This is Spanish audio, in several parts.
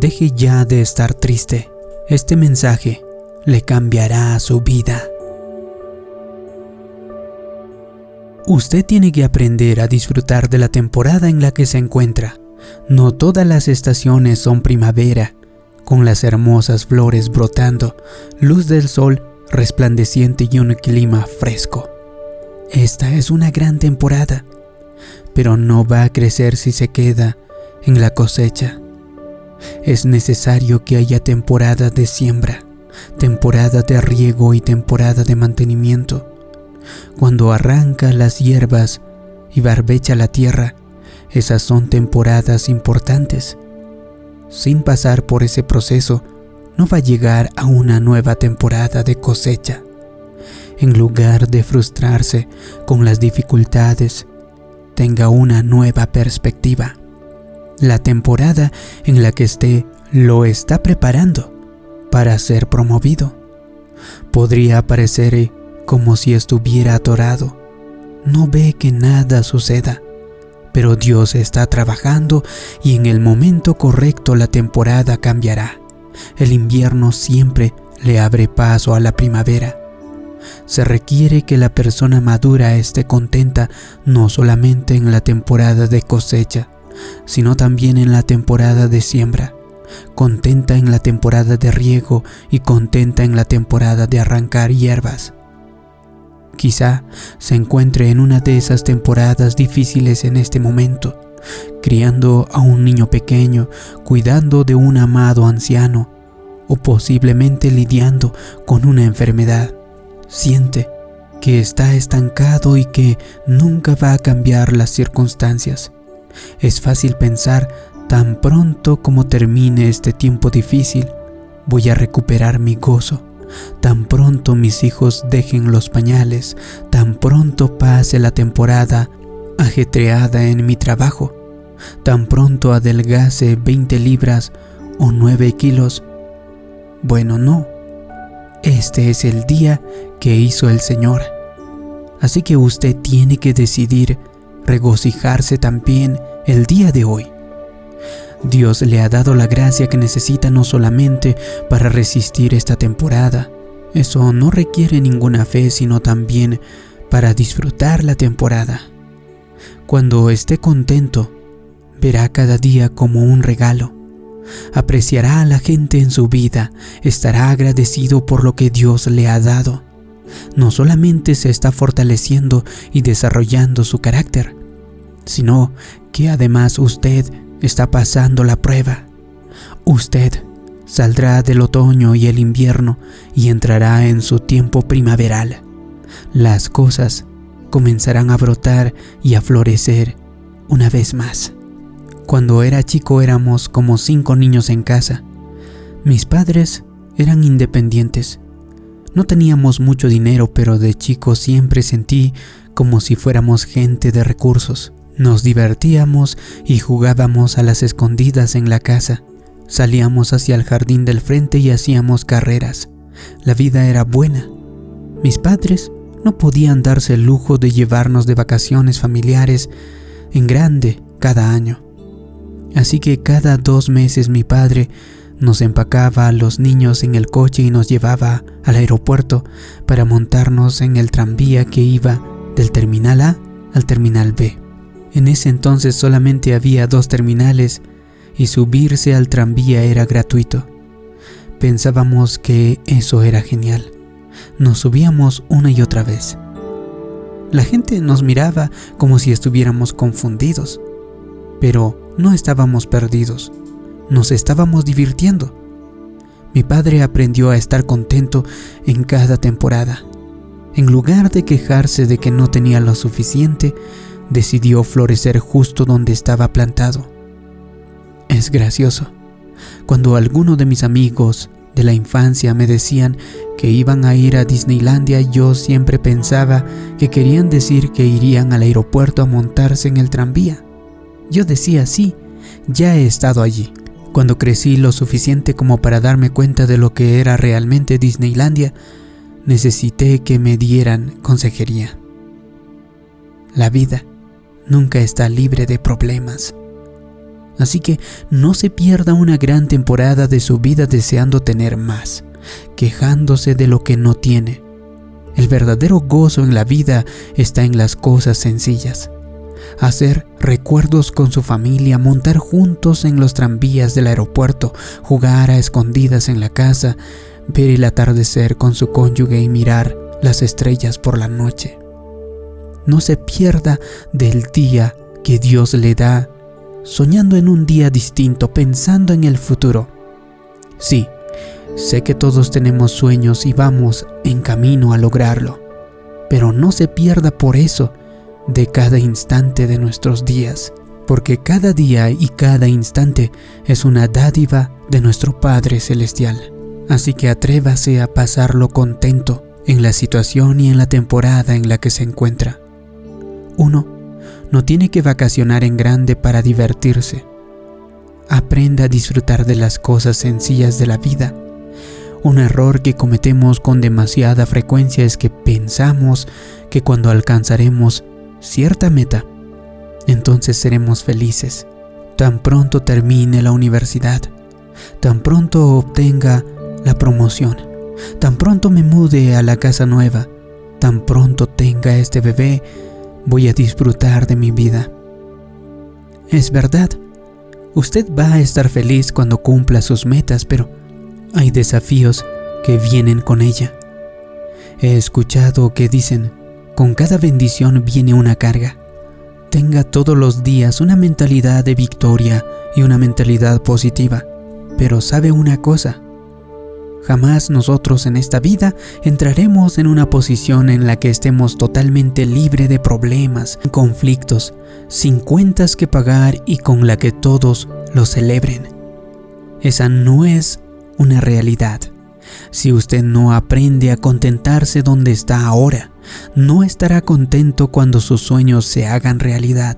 Deje ya de estar triste. Este mensaje le cambiará su vida. Usted tiene que aprender a disfrutar de la temporada en la que se encuentra. No todas las estaciones son primavera, con las hermosas flores brotando, luz del sol resplandeciente y un clima fresco. Esta es una gran temporada, pero no va a crecer si se queda en la cosecha. Es necesario que haya temporada de siembra, temporada de riego y temporada de mantenimiento. Cuando arranca las hierbas y barbecha la tierra, esas son temporadas importantes. Sin pasar por ese proceso, no va a llegar a una nueva temporada de cosecha. En lugar de frustrarse con las dificultades, tenga una nueva perspectiva. La temporada en la que esté lo está preparando para ser promovido. Podría parecer como si estuviera atorado. No ve que nada suceda, pero Dios está trabajando y en el momento correcto la temporada cambiará. El invierno siempre le abre paso a la primavera. Se requiere que la persona madura esté contenta no solamente en la temporada de cosecha, sino también en la temporada de siembra, contenta en la temporada de riego y contenta en la temporada de arrancar hierbas. Quizá se encuentre en una de esas temporadas difíciles en este momento, criando a un niño pequeño, cuidando de un amado anciano o posiblemente lidiando con una enfermedad. Siente que está estancado y que nunca va a cambiar las circunstancias. Es fácil pensar, tan pronto como termine este tiempo difícil, voy a recuperar mi gozo. Tan pronto mis hijos dejen los pañales, tan pronto pase la temporada ajetreada en mi trabajo, tan pronto adelgace 20 libras o 9 kilos. Bueno, no. Este es el día que hizo el Señor. Así que usted tiene que decidir regocijarse también el día de hoy. Dios le ha dado la gracia que necesita no solamente para resistir esta temporada, eso no requiere ninguna fe, sino también para disfrutar la temporada. Cuando esté contento, verá cada día como un regalo. Apreciará a la gente en su vida, estará agradecido por lo que Dios le ha dado. No solamente se está fortaleciendo y desarrollando su carácter, sino que además usted está pasando la prueba. Usted saldrá del otoño y el invierno y entrará en su tiempo primaveral. Las cosas comenzarán a brotar y a florecer una vez más. Cuando era chico éramos como cinco niños en casa. Mis padres eran independientes. No teníamos mucho dinero, pero de chico siempre sentí como si fuéramos gente de recursos. Nos divertíamos y jugábamos a las escondidas en la casa. Salíamos hacia el jardín del frente y hacíamos carreras. La vida era buena. Mis padres no podían darse el lujo de llevarnos de vacaciones familiares en grande cada año. Así que cada dos meses mi padre nos empacaba a los niños en el coche y nos llevaba al aeropuerto para montarnos en el tranvía que iba del terminal A al terminal B. En ese entonces solamente había dos terminales y subirse al tranvía era gratuito. Pensábamos que eso era genial. Nos subíamos una y otra vez. La gente nos miraba como si estuviéramos confundidos, pero no estábamos perdidos, nos estábamos divirtiendo. Mi padre aprendió a estar contento en cada temporada. En lugar de quejarse de que no tenía lo suficiente, decidió florecer justo donde estaba plantado. Es gracioso. Cuando algunos de mis amigos de la infancia me decían que iban a ir a Disneylandia, yo siempre pensaba que querían decir que irían al aeropuerto a montarse en el tranvía. Yo decía, sí, ya he estado allí. Cuando crecí lo suficiente como para darme cuenta de lo que era realmente Disneylandia, necesité que me dieran consejería. La vida nunca está libre de problemas. Así que no se pierda una gran temporada de su vida deseando tener más, quejándose de lo que no tiene. El verdadero gozo en la vida está en las cosas sencillas. Hacer recuerdos con su familia, montar juntos en los tranvías del aeropuerto, jugar a escondidas en la casa, ver el atardecer con su cónyuge y mirar las estrellas por la noche. No se pierda del día que Dios le da, soñando en un día distinto, pensando en el futuro. Sí, sé que todos tenemos sueños y vamos en camino a lograrlo, pero no se pierda por eso de cada instante de nuestros días, porque cada día y cada instante es una dádiva de nuestro Padre Celestial. Así que atrévase a pasarlo contento en la situación y en la temporada en la que se encuentra. Uno no tiene que vacacionar en grande para divertirse. Aprenda a disfrutar de las cosas sencillas de la vida. Un error que cometemos con demasiada frecuencia es que pensamos que cuando alcanzaremos cierta meta, entonces seremos felices. Tan pronto termine la universidad, tan pronto obtenga la promoción, tan pronto me mude a la casa nueva, tan pronto tenga este bebé, voy a disfrutar de mi vida. Es verdad, usted va a estar feliz cuando cumpla sus metas, pero hay desafíos que vienen con ella. He escuchado que dicen, con cada bendición viene una carga. Tenga todos los días una mentalidad de victoria y una mentalidad positiva. Pero sabe una cosa, jamás nosotros en esta vida entraremos en una posición en la que estemos totalmente libre de problemas, conflictos, sin cuentas que pagar y con la que todos lo celebren. Esa no es una realidad. Si usted no aprende a contentarse donde está ahora, no estará contento cuando sus sueños se hagan realidad.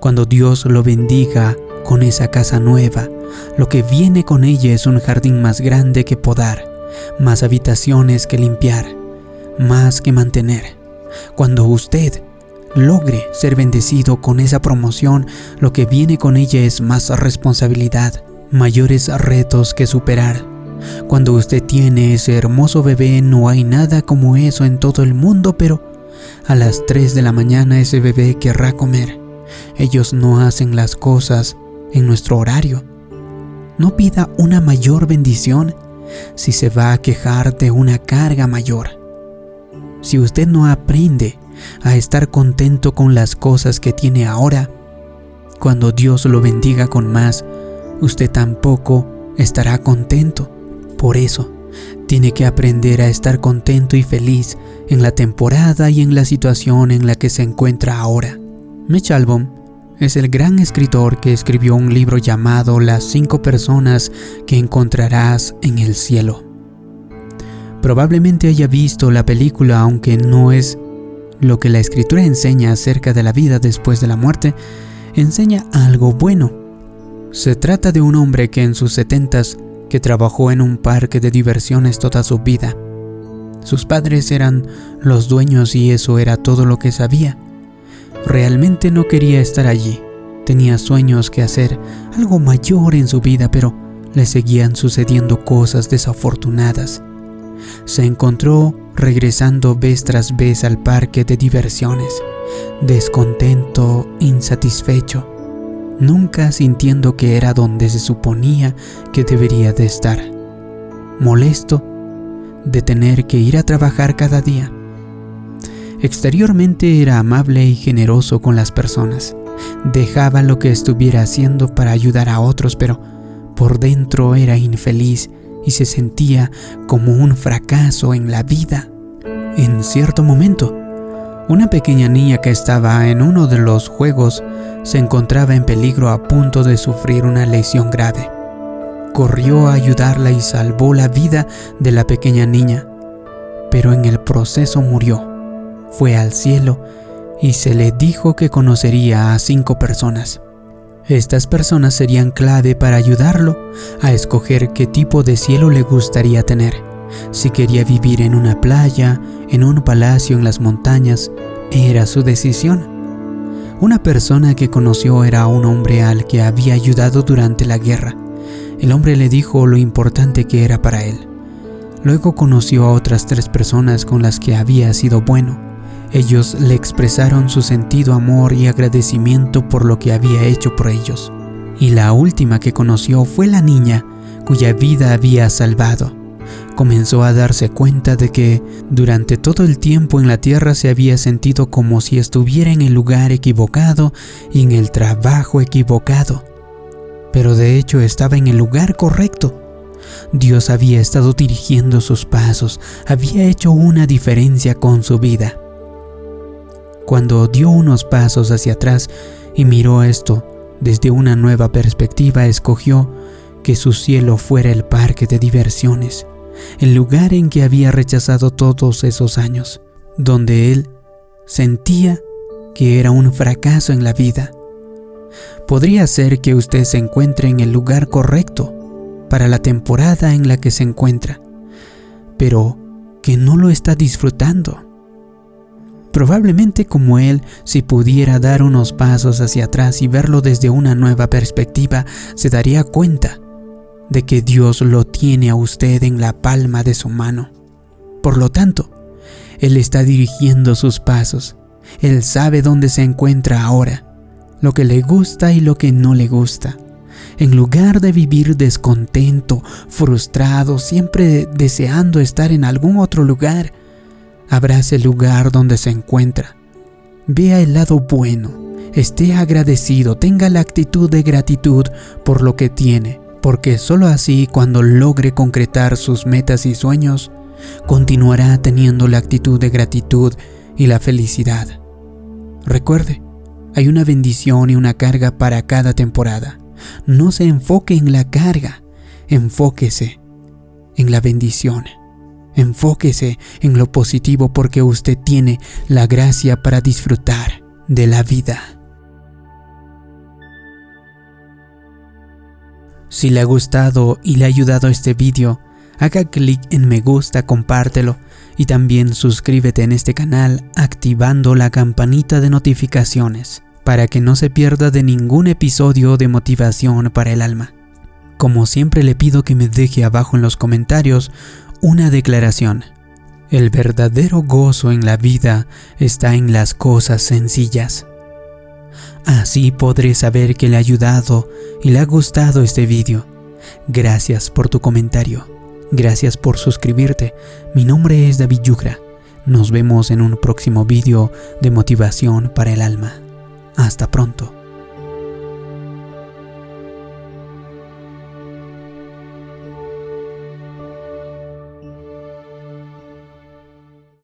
Cuando Dios lo bendiga con esa casa nueva, lo que viene con ella es un jardín más grande que podar, más habitaciones que limpiar, más que mantener. Cuando usted logre ser bendecido con esa promoción, lo que viene con ella es más responsabilidad, mayores retos que superar, cuando usted tiene ese hermoso bebé no hay nada como eso en todo el mundo, pero a las 3 de la mañana ese bebé querrá comer. Ellos no hacen las cosas en nuestro horario. No pida una mayor bendición si se va a quejar de una carga mayor. Si usted no aprende a estar contento con las cosas que tiene ahora, cuando Dios lo bendiga con más, usted tampoco estará contento. Por eso, tiene que aprender a estar contento y feliz en la temporada y en la situación en la que se encuentra ahora. Mitch Albom es el gran escritor que escribió un libro llamado Las cinco personas que encontrarás en el cielo. Probablemente haya visto la película aunque no es lo que la escritura enseña acerca de la vida después de la muerte, enseña algo bueno. Se trata de un hombre que en sus setentas que trabajó en un parque de diversiones toda su vida. Sus padres eran los dueños y eso era todo lo que sabía. Realmente no quería estar allí. Tenía sueños que hacer algo mayor en su vida, pero le seguían sucediendo cosas desafortunadas. Se encontró regresando vez tras vez al parque de diversiones, descontento, insatisfecho nunca sintiendo que era donde se suponía que debería de estar, molesto de tener que ir a trabajar cada día. Exteriormente era amable y generoso con las personas, dejaba lo que estuviera haciendo para ayudar a otros, pero por dentro era infeliz y se sentía como un fracaso en la vida. En cierto momento, una pequeña niña que estaba en uno de los juegos se encontraba en peligro a punto de sufrir una lesión grave. Corrió a ayudarla y salvó la vida de la pequeña niña, pero en el proceso murió. Fue al cielo y se le dijo que conocería a cinco personas. Estas personas serían clave para ayudarlo a escoger qué tipo de cielo le gustaría tener si quería vivir en una playa, en un palacio en las montañas, era su decisión. Una persona que conoció era un hombre al que había ayudado durante la guerra. El hombre le dijo lo importante que era para él. Luego conoció a otras tres personas con las que había sido bueno. Ellos le expresaron su sentido amor y agradecimiento por lo que había hecho por ellos. Y la última que conoció fue la niña cuya vida había salvado. Comenzó a darse cuenta de que durante todo el tiempo en la tierra se había sentido como si estuviera en el lugar equivocado y en el trabajo equivocado. Pero de hecho estaba en el lugar correcto. Dios había estado dirigiendo sus pasos, había hecho una diferencia con su vida. Cuando dio unos pasos hacia atrás y miró esto desde una nueva perspectiva, escogió que su cielo fuera el parque de diversiones, el lugar en que había rechazado todos esos años, donde él sentía que era un fracaso en la vida. Podría ser que usted se encuentre en el lugar correcto para la temporada en la que se encuentra, pero que no lo está disfrutando. Probablemente como él, si pudiera dar unos pasos hacia atrás y verlo desde una nueva perspectiva, se daría cuenta de que Dios lo tiene a usted en la palma de su mano. Por lo tanto, Él está dirigiendo sus pasos. Él sabe dónde se encuentra ahora, lo que le gusta y lo que no le gusta. En lugar de vivir descontento, frustrado, siempre deseando estar en algún otro lugar, abrace el lugar donde se encuentra. Vea el lado bueno, esté agradecido, tenga la actitud de gratitud por lo que tiene porque sólo así cuando logre concretar sus metas y sueños, continuará teniendo la actitud de gratitud y la felicidad. Recuerde, hay una bendición y una carga para cada temporada. No se enfoque en la carga, enfóquese en la bendición. Enfóquese en lo positivo porque usted tiene la gracia para disfrutar de la vida. Si le ha gustado y le ha ayudado este vídeo, haga clic en me gusta, compártelo y también suscríbete en este canal activando la campanita de notificaciones para que no se pierda de ningún episodio de motivación para el alma. Como siempre le pido que me deje abajo en los comentarios una declaración. El verdadero gozo en la vida está en las cosas sencillas. Así podré saber que le ha ayudado y le ha gustado este vídeo. Gracias por tu comentario. Gracias por suscribirte. Mi nombre es David Yugra. Nos vemos en un próximo vídeo de motivación para el alma. Hasta pronto.